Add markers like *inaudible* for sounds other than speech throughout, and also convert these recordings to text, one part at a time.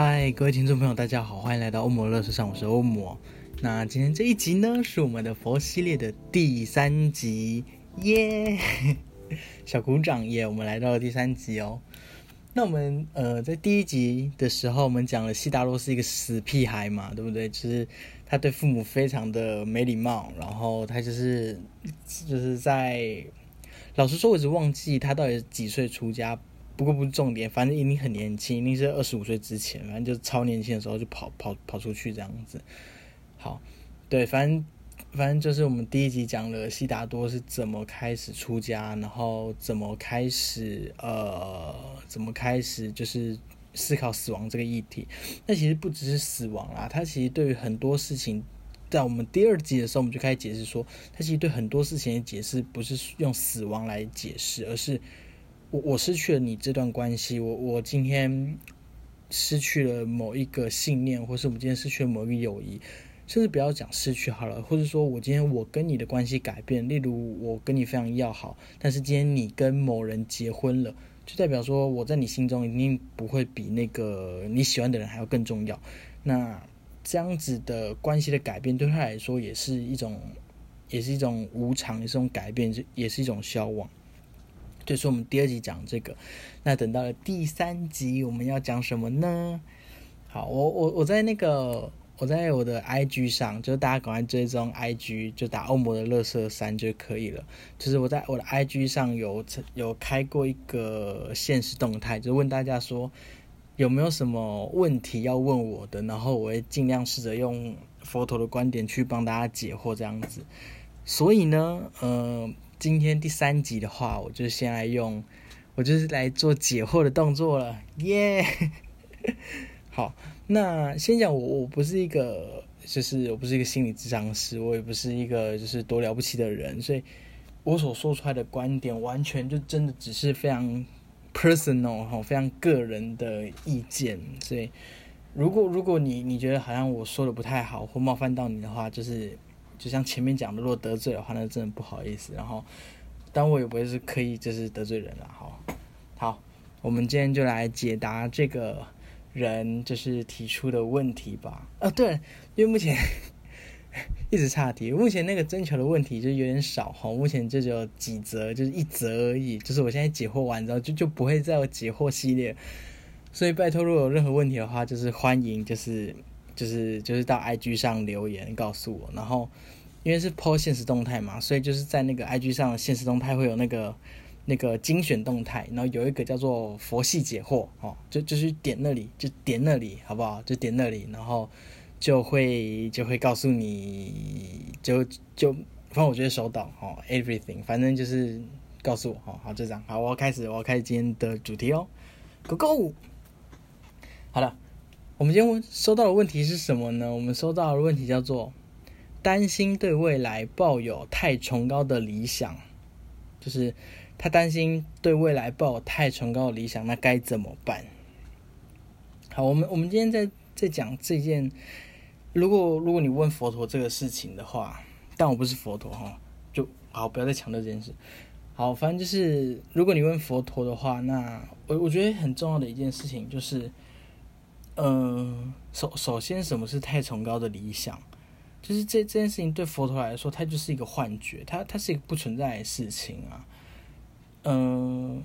嗨，各位听众朋友，大家好，欢迎来到欧摩乐视上，我是欧摩。那今天这一集呢，是我们的佛系列的第三集，耶！*laughs* 小鼓掌耶！我们来到了第三集哦。那我们呃，在第一集的时候，我们讲了悉达多是一个死屁孩嘛，对不对？就是他对父母非常的没礼貌，然后他就是就是在，老实说，我一直忘记他到底几岁出家。不过不是重点，反正一定很年轻，一定是二十五岁之前，反正就是超年轻的时候就跑跑跑出去这样子。好，对，反正反正就是我们第一集讲了悉达多是怎么开始出家，然后怎么开始呃，怎么开始就是思考死亡这个议题。那其实不只是死亡啦，他其实对于很多事情，在我们第二集的时候，我们就开始解释说，他其实对很多事情的解释不是用死亡来解释，而是。我我失去了你这段关系，我我今天失去了某一个信念，或是我们今天失去了某一个友谊，甚至不要讲失去好了，或者说我今天我跟你的关系改变，例如我跟你非常要好，但是今天你跟某人结婚了，就代表说我在你心中一定不会比那个你喜欢的人还要更重要。那这样子的关系的改变，对他来说也是一种，也是一种无常，也是一种改变，也是一种消亡。就是我们第二集讲这个，那等到了第三集，我们要讲什么呢？好，我我我在那个我在我的 IG 上，就是大家赶快追踪 IG，就打欧摩的乐色三就可以了。就是我在我的 IG 上有有开过一个现实动态，就问大家说有没有什么问题要问我的，然后我会尽量试着用佛陀的观点去帮大家解惑这样子。所以呢，呃。今天第三集的话，我就先来用，我就是来做解惑的动作了，耶！*laughs* 好，那先讲我，我不是一个，就是我不是一个心理智商师，我也不是一个就是多了不起的人，所以我所说出来的观点，完全就真的只是非常 personal 哈，非常个人的意见。所以，如果如果你你觉得好像我说的不太好，或冒犯到你的话，就是。就像前面讲的，如果得罪的话，那真的不好意思。然后，但我也不会是刻意就是得罪人了。好，好，我们今天就来解答这个人就是提出的问题吧。啊，对，因为目前 *laughs* 一直差题，目前那个征求的问题就有点少哈。目前就只有几则，就是一则而已。就是我现在解惑完之后，就就不会再有解惑系列。所以拜托，如果有任何问题的话，就是欢迎，就是。就是就是到 IG 上留言告诉我，然后因为是 po 现实动态嘛，所以就是在那个 IG 上现实动态会有那个那个精选动态，然后有一个叫做佛系解惑哦，就就是点那里就点那里好不好？就点那里，然后就会就会告诉你就就反正我觉得收到哦，everything，反正就是告诉我哦，好就这样，好，我要开始我要开始今天的主题哦，Go Go，好了。我们今天收到的问题是什么呢？我们收到的问题叫做担心对未来抱有太崇高的理想，就是他担心对未来抱有太崇高的理想，那该怎么办？好，我们我们今天在在讲这件，如果如果你问佛陀这个事情的话，但我不是佛陀哈，就好不要再强调这件事。好，反正就是如果你问佛陀的话，那我我觉得很重要的一件事情就是。嗯，首首先，什么是太崇高的理想？就是这这件事情对佛陀来说，它就是一个幻觉，它它是一个不存在的事情啊。嗯，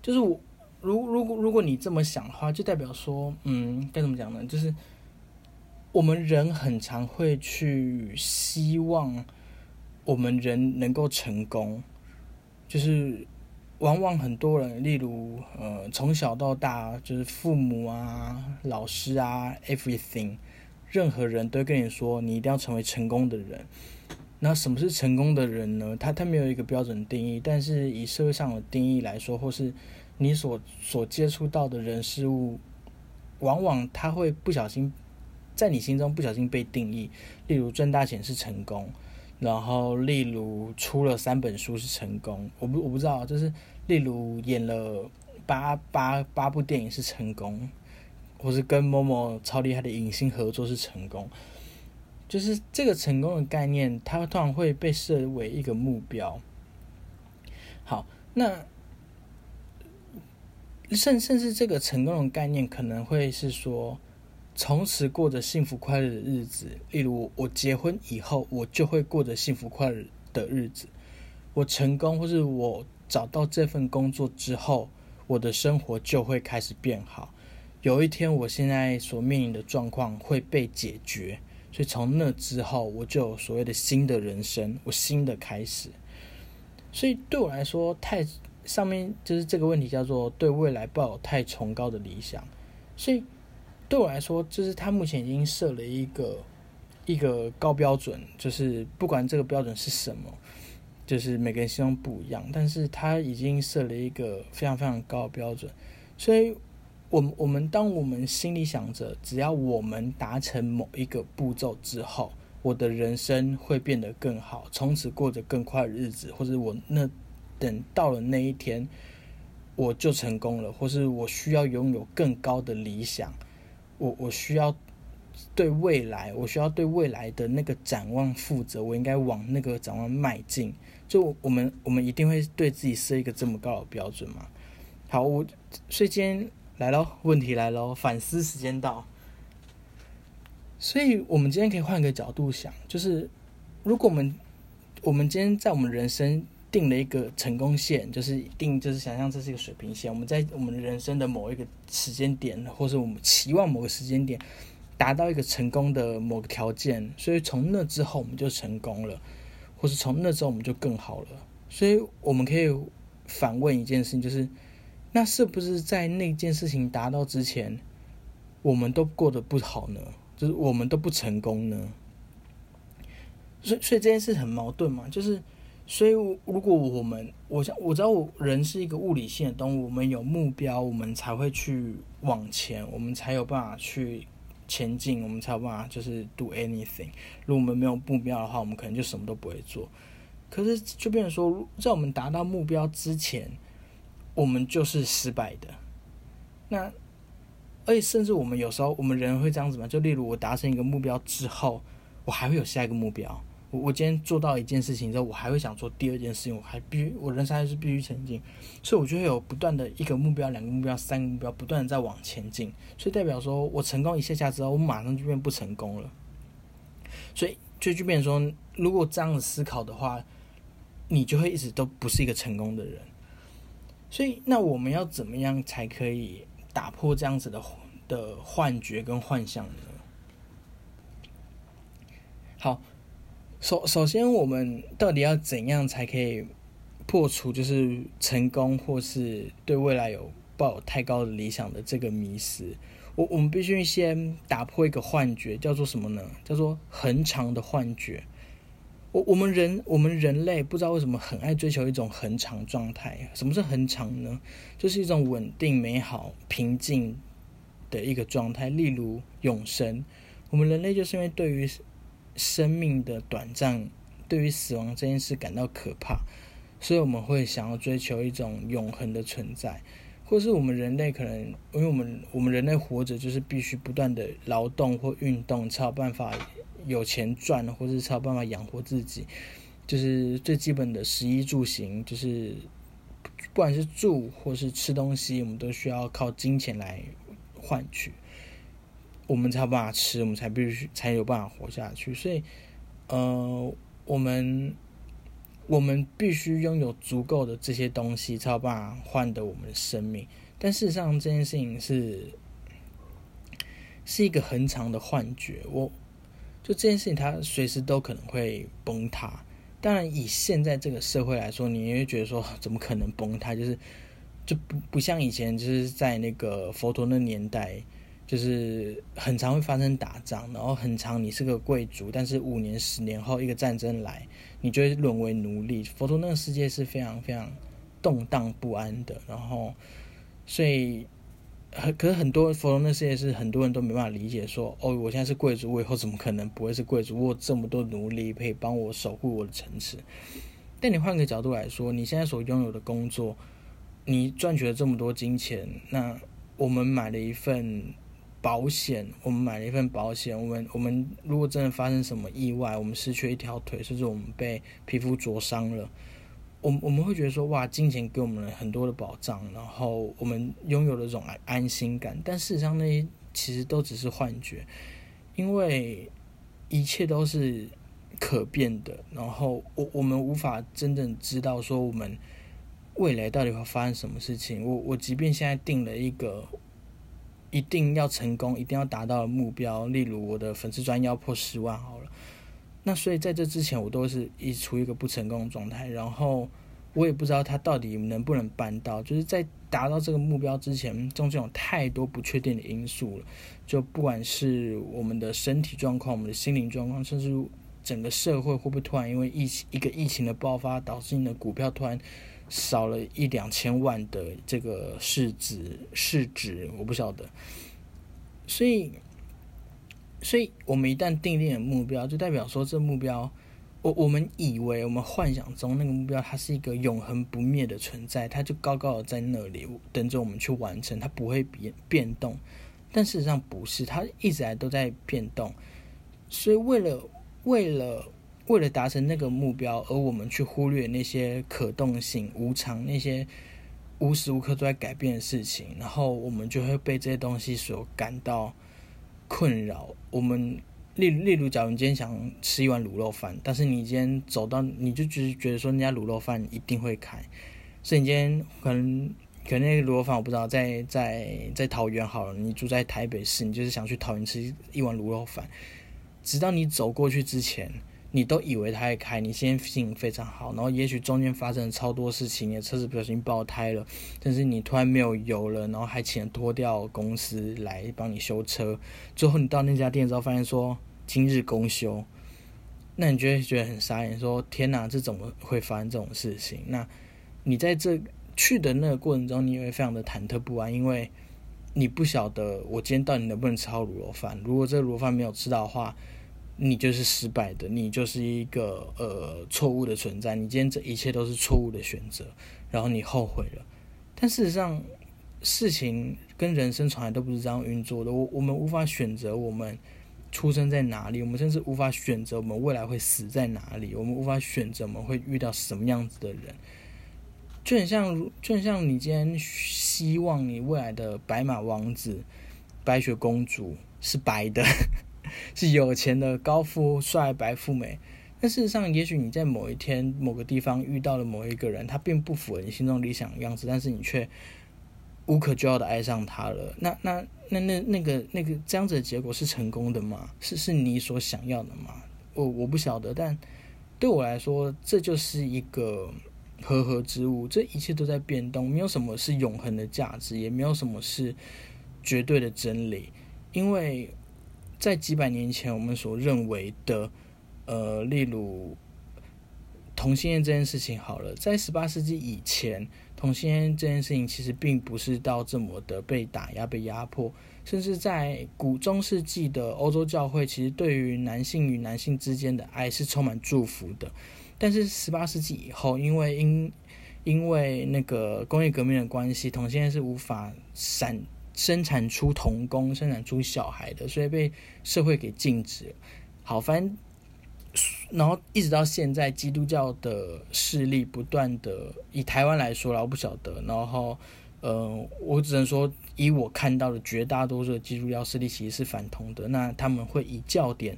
就是我如如果如果你这么想的话，就代表说，嗯，该怎么讲呢？就是我们人很常会去希望我们人能够成功，就是。往往很多人，例如呃，从小到大就是父母啊、老师啊，everything，任何人都跟你说，你一定要成为成功的人。那什么是成功的人呢？他他没有一个标准定义，但是以社会上的定义来说，或是你所所接触到的人事物往往他会不小心在你心中不小心被定义，例如赚大钱是成功，然后例如出了三本书是成功，我不我不知道，就是例如演了八八八部电影是成功，或是跟某某超厉害的影星合作是成功，就是这个成功的概念，它通常会被设为一个目标。好，那。甚甚至这个成功的概念可能会是说，从此过着幸福快乐的日子。例如，我结婚以后，我就会过着幸福快乐的日子。我成功，或是我找到这份工作之后，我的生活就会开始变好。有一天，我现在所面临的状况会被解决，所以从那之后，我就有所谓的新的人生，我新的开始。所以对我来说，太。上面就是这个问题，叫做对未来抱有太崇高的理想，所以对我来说，就是他目前已经设了一个一个高标准，就是不管这个标准是什么，就是每个人希望不一样，但是他已经设了一个非常非常高的标准，所以，我我们当我们心里想着，只要我们达成某一个步骤之后，我的人生会变得更好，从此过着更快的日子，或者我那。等到了那一天，我就成功了，或是我需要拥有更高的理想，我我需要对未来，我需要对未来的那个展望负责，我应该往那个展望迈进。就我们我们一定会对自己设一个这么高的标准嘛？好，我所以今天来喽，问题来喽，反思时间到。所以我们今天可以换个角度想，就是如果我们我们今天在我们人生。定了一个成功线，就是定，就是想象这是一个水平线。我们在我们人生的某一个时间点，或是我们期望某个时间点达到一个成功的某个条件，所以从那之后我们就成功了，或是从那之后我们就更好了。所以我们可以反问一件事情，就是那是不是在那件事情达到之前，我们都过得不好呢？就是我们都不成功呢？所以，所以这件事很矛盾嘛，就是。所以，如果我们，我想我知道，人是一个物理性的动物，我们有目标，我们才会去往前，我们才有办法去前进，我们才有办法就是 do anything。如果我们没有目标的话，我们可能就什么都不会做。可是，就变成说，在我们达到目标之前，我们就是失败的。那，而且甚至我们有时候，我们人会这样子嘛？就例如，我达成一个目标之后，我还会有下一个目标。我我今天做到一件事情之后，我还会想做第二件事情，我还必须我人生还是必须前进，所以我就会有不断的一个目标、两个目标、三个目标，不断的在往前进。所以代表说我成功一下下之后，我马上就变不成功了。所以就就变成说，如果这样子思考的话，你就会一直都不是一个成功的人。所以那我们要怎么样才可以打破这样子的的幻觉跟幻象呢？好。首首先，我们到底要怎样才可以破除就是成功或是对未来有抱有太高的理想的这个迷失？我我们必须先打破一个幻觉，叫做什么呢？叫做恒长的幻觉。我我们人我们人类不知道为什么很爱追求一种恒长状态。什么是恒长呢？就是一种稳定、美好、平静的一个状态，例如永生。我们人类就是因为对于生命的短暂，对于死亡这件事感到可怕，所以我们会想要追求一种永恒的存在，或是我们人类可能，因为我们我们人类活着就是必须不断的劳动或运动，才有办法有钱赚，或是才有办法养活自己，就是最基本的食衣住行，就是不管是住或是吃东西，我们都需要靠金钱来换取。我们才有办法吃，我们才必须才有办法活下去。所以，呃，我们我们必须拥有足够的这些东西，才有办法换得我们的生命。但事实上，这件事情是是一个很长的幻觉。我就这件事情，它随时都可能会崩塌。当然，以现在这个社会来说，你也会觉得说，怎么可能崩塌？就是就不不像以前，就是在那个佛陀那年代。就是很常会发生打仗，然后很长你是个贵族，但是五年、十年后一个战争来，你就会沦为奴隶。佛陀那个世界是非常非常动荡不安的，然后所以很可是很多佛罗那世界是很多人都没办法理解，说哦，我现在是贵族，我以后怎么可能不会是贵族？我这么多奴隶可以帮我守护我的城池。但你换个角度来说，你现在所拥有的工作，你赚取了这么多金钱，那我们买了一份保险，我们买了一份保险，我们我们如果真的发生什么意外，我们失去一条腿，甚至我们被皮肤灼伤了。我我们会觉得说哇，金钱给我们了很多的保障，然后我们拥有了这种安安心感。但事实上，那些其实都只是幻觉，因为一切都是可变的。然后我我们无法真正知道说我们未来到底会发生什么事情。我我即便现在定了一个一定要成功、一定要达到目标，例如我的粉丝专要破十万好了。那所以在这之前，我都是一处于一个不成功的状态，然后我也不知道他到底能不能办到。就是在达到这个目标之前，中间有太多不确定的因素了。就不管是我们的身体状况、我们的心灵状况，甚至整个社会会不会突然因为疫情一个疫情的爆发，导致你的股票突然少了一两千万的这个市值市值，我不晓得。所以。所以，我们一旦定立了目标，就代表说，这目标，我我们以为，我们幻想中那个目标，它是一个永恒不灭的存在，它就高高的在那里，等着我们去完成，它不会变变动。但事实上不是，它一直来都在变动。所以，为了为了为了达成那个目标，而我们去忽略那些可动性、无常、那些无时无刻都在改变的事情，然后我们就会被这些东西所感到。困扰我们，例例如，假如你今天想吃一碗卤肉饭，但是你今天走到，你就只是觉得说，人家卤肉饭一定会开，所以你今天可能可能那个卤肉饭我不知道，在在在桃园好了，你住在台北市，你就是想去桃园吃一碗卤肉饭，直到你走过去之前。你都以为它会开，你先心情非常好，然后也许中间发生超多事情，你的车子不小心爆胎了，但是你突然没有油了，然后还请拖吊公司来帮你修车，最后你到那家店之后发现说今日公休，那你就会觉得很傻眼，说天哪，这怎么会发生这种事情？那你在这去的那个过程中，你也会非常的忐忑不安，因为你不晓得我今天到底能不能吃好卤肉饭，如果这卤肉饭没有吃到的话。你就是失败的，你就是一个呃错误的存在。你今天这一切都是错误的选择，然后你后悔了。但事实上，事情跟人生从来都不是这样运作的。我我们无法选择我们出生在哪里，我们甚至无法选择我们未来会死在哪里，我们无法选择我们会遇到什么样子的人。就很像，就很像你今天希望你未来的白马王子、白雪公主是白的。是有钱的高富帅白富美，但事实上，也许你在某一天某个地方遇到了某一个人，他并不符合你心中理想的样子，但是你却无可救药的爱上他了。那那那那那个那个这样子的结果是成功的吗？是是你所想要的吗？我我不晓得，但对我来说，这就是一个和合之物。这一切都在变动，没有什么是永恒的价值，也没有什么是绝对的真理，因为。在几百年前，我们所认为的，呃，例如同性恋这件事情，好了，在十八世纪以前，同性恋这件事情其实并不是到这么的被打压、被压迫，甚至在古中世纪的欧洲教会，其实对于男性与男性之间的爱是充满祝福的。但是十八世纪以后，因为因因为那个工业革命的关系，同性恋是无法闪。生产出童工、生产出小孩的，所以被社会给禁止。好，反正然后一直到现在，基督教的势力不断的以台湾来说了，我不晓得。然后，呃，我只能说，以我看到的绝大多数的基督教势力其实是反同的。那他们会以教典、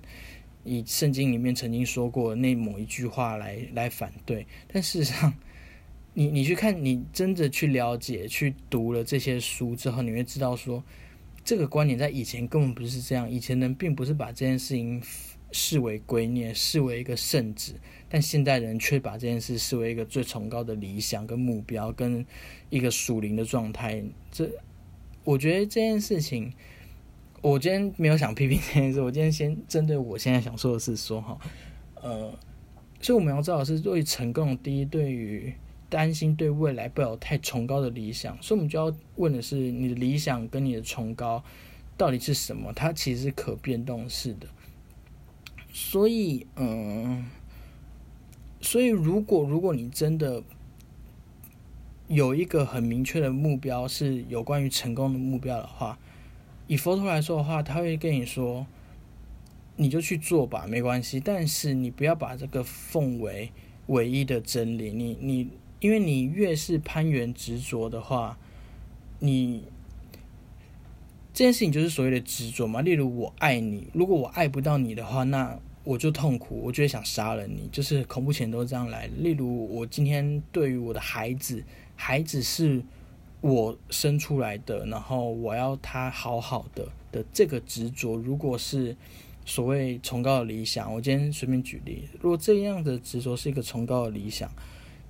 以圣经里面曾经说过那某一句话来来反对，但事实上。你你去看，你真的去了解、去读了这些书之后，你会知道说，这个观点在以前根本不是这样。以前人并不是把这件事情视为圭臬，视为一个圣旨，但现代人却把这件事视为一个最崇高的理想跟目标，跟一个属灵的状态。这，我觉得这件事情，我今天没有想批评这件事，我今天先针对我现在想说的是说哈，呃，所以我们要知道是对成功的第一，对于担心对未来抱有太崇高的理想，所以我们就要问的是，你的理想跟你的崇高到底是什么？它其实是可变动式的。所以，嗯，所以如果如果你真的有一个很明确的目标，是有关于成功的目标的话，以佛陀来说的话，他会跟你说，你就去做吧，没关系。但是你不要把这个奉为唯一的真理。你你，因为你越是攀援执着的话，你这件事情就是所谓的执着嘛。例如，我爱你，如果我爱不到你的话，那我就痛苦，我就会想杀了你。就是恐怖前都是这样来。例如，我今天对于我的孩子。孩子是我生出来的，然后我要他好好的的这个执着，如果是所谓崇高的理想，我今天随便举例，如果这样的执着是一个崇高的理想，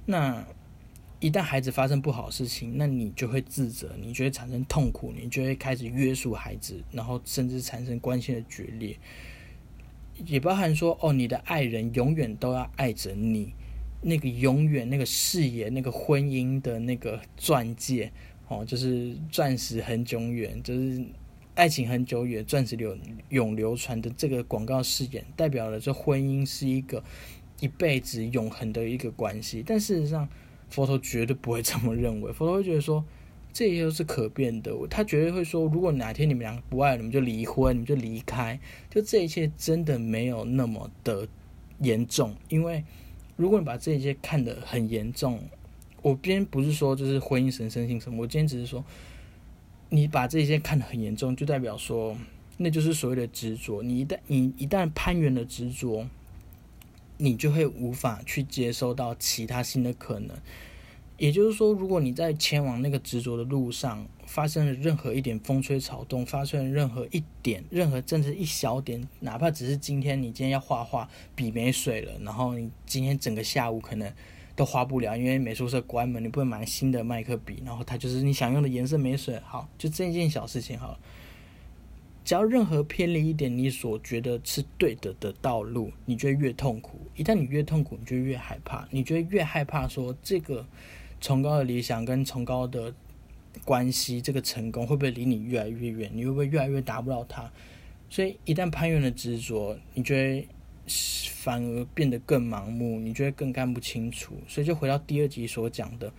那一旦孩子发生不好的事情，那你就会自责，你就会产生痛苦，你就会开始约束孩子，然后甚至产生关系的决裂，也包含说，哦，你的爱人永远都要爱着你。那个永远那个誓言，那个婚姻的那个钻戒，哦，就是钻石很久远，就是爱情很久远，钻石流永流传的这个广告誓言，代表了这婚姻是一个一辈子永恒的一个关系。但事实上，佛陀绝对不会这么认为。*laughs* 佛陀会觉得说，这些都是可变的。他绝对会说，如果哪天你们两个不爱，你们就离婚，你们就离开。就这一切真的没有那么的严重，因为。如果你把这一切看得很严重，我今天不是说就是婚姻神圣性什么，我今天只是说，你把这些看得很严重，就代表说，那就是所谓的执着。你一旦你一旦攀援了执着，你就会无法去接收到其他新的可能。也就是说，如果你在前往那个执着的路上发生了任何一点风吹草动，发生了任何一点、任何甚至一小点，哪怕只是今天你今天要画画，笔没水了，然后你今天整个下午可能都画不了，因为美术社关门，你不能买新的麦克笔，然后它就是你想用的颜色没水，好，就这件小事情好了。只要任何偏离一点你所觉得是对的的道路，你就会越痛苦。一旦你越痛苦，你就越害怕，你就会越害怕说这个。崇高的理想跟崇高的关系，这个成功会不会离你越来越远？你会不会越来越达不到它？所以一旦攀援了执着，你就会反而变得更盲目，你就会更看不清楚。所以就回到第二集所讲的，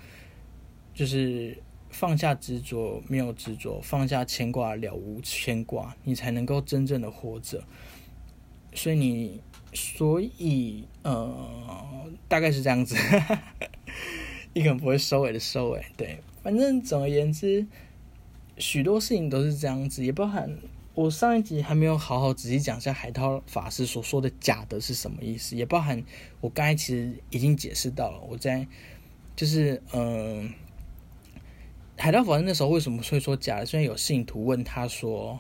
就是放下执着，没有执着，放下牵挂，了无牵挂，你才能够真正的活着。所以你，所以呃，大概是这样子。*laughs* 一个不会收尾的收尾，对，反正总而言之，许多事情都是这样子，也包含我上一集还没有好好仔细讲一下海涛法师所说的“假的”是什么意思，也包含我刚才其实已经解释到了，我在就是嗯，海涛法师那时候为什么会说假的？虽然有信徒问他说，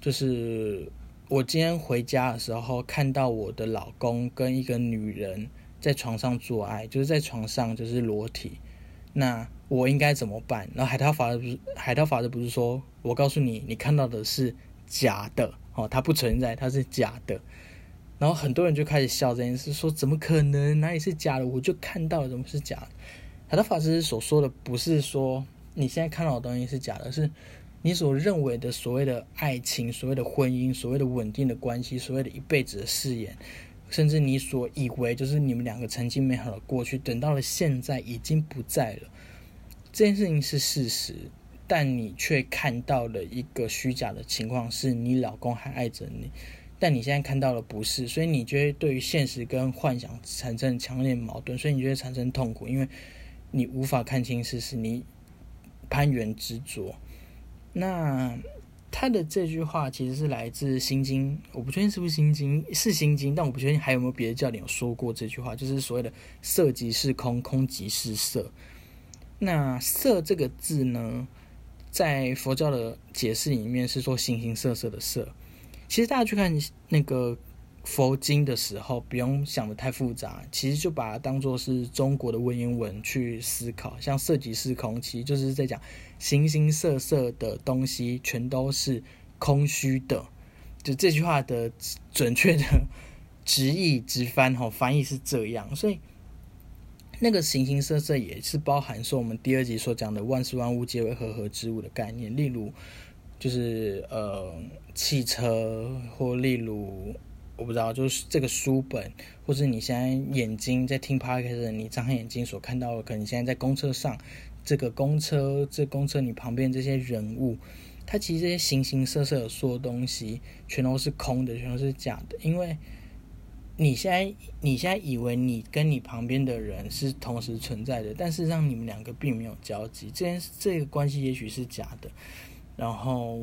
就是我今天回家的时候看到我的老公跟一个女人。在床上做爱，就是在床上就是裸体，那我应该怎么办？然后海涛法的不是海涛法师不是说，我告诉你，你看到的是假的哦，它不存在，它是假的。然后很多人就开始笑这件事，说怎么可能？哪里是假的？我就看到怎么是假？海涛法师所说的不是说你现在看到的东西是假的，是你所认为的所谓的爱情、所谓的婚姻、所谓的稳定的关系、所谓的一辈子的誓言。甚至你所以为就是你们两个曾经美好的过去，等到了现在已经不在了。这件事情是事实，但你却看到了一个虚假的情况，是你老公还爱着你，但你现在看到了不是，所以你觉得对于现实跟幻想产生强烈矛盾，所以你觉得产生痛苦，因为你无法看清事实，你攀援执着，那。他的这句话其实是来自《心经》，我不确定是不是《心经》，是《心经》，但我不确定还有没有别的教典有说过这句话，就是所谓的“色即是空，空即是色”。那“色”这个字呢，在佛教的解释里面是说形形色色的色。其实大家去看那个。佛经的时候，不用想的太复杂，其实就把它当做是中国的文言文去思考。像色即是空，其实就是在讲形形色色的东西全都是空虚的。就这句话的准确的直译直翻，哈，翻译是这样。所以那个形形色色也是包含说我们第二集所讲的万事万物皆为合合之物的概念，例如就是呃汽车，或例如我不知道，就是这个书本，或是你现在眼睛在听 p o d c a s 你张开眼睛所看到的，可能现在在公车上，这个公车这公车你旁边这些人物，它其实这些形形色色的所有东西，全都是空的，全都是假的，因为。你现在你现在以为你跟你旁边的人是同时存在的，但事实上你们两个并没有交集。这件这个关系也许是假的，然后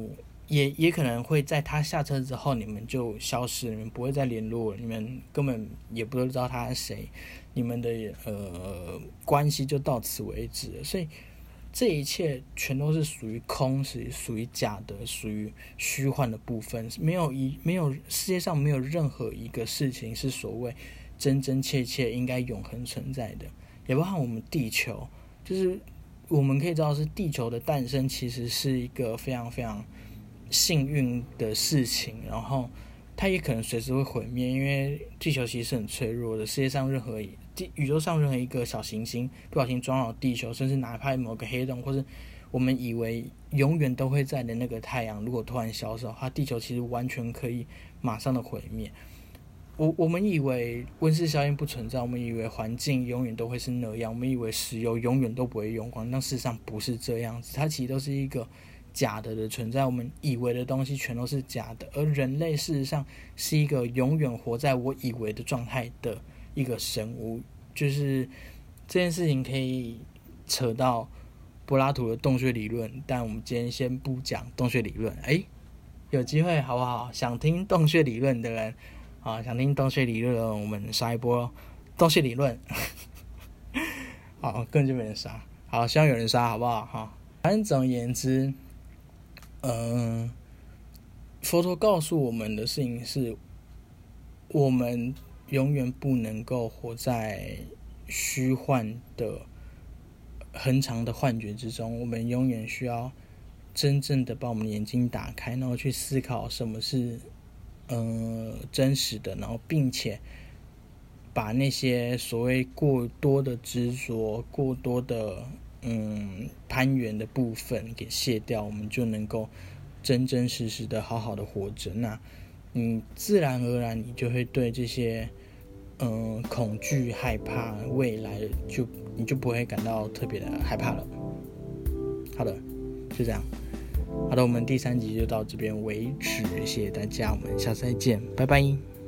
也也可能会在他下车之后，你们就消失，你们不会再联络，你们根本也不知道他是谁，你们的呃关系就到此为止。所以。这一切全都是属于空，是属于假的，属于虚幻的部分。没有一没有世界上没有任何一个事情是所谓真真切切应该永恒存在的，也包含我们地球。就是我们可以知道，是地球的诞生其实是一个非常非常幸运的事情。然后它也可能随时会毁灭，因为地球其实是很脆弱的。世界上任何一宇宙上任何一个小行星不小心撞到地球，甚至哪怕某个黑洞，或是我们以为永远都会在的那个太阳，如果突然消失，它地球其实完全可以马上的毁灭。我我们以为温室效应不存在，我们以为环境永远都会是那样，我们以为石油永远都不会用光，但事实上不是这样子，它其实都是一个假的的存在。我们以为的东西全都是假的，而人类事实上是一个永远活在我以为的状态的。一个生物，就是这件事情可以扯到柏拉图的洞穴理论，但我们今天先不讲洞穴理论。哎，有机会好不好？想听洞穴理论的人啊，想听洞穴理论，我们杀一波洞穴理论。*laughs* 好，根本就没人杀。好，希望有人杀，好不好？哈，反正总而言之，嗯，佛陀告诉我们的事情是，我们。永远不能够活在虚幻的很长的幻觉之中。我们永远需要真正的把我们眼睛打开，然后去思考什么是呃真实的，然后并且把那些所谓过多的执着、过多的嗯攀援的部分给卸掉，我们就能够真真实实的好好的活着。那你自然而然，你就会对这些。嗯，恐惧、害怕未来，就你就不会感到特别的害怕了。好的，就这样。好的，我们第三集就到这边为止，谢谢大家，我们下次再见，拜拜。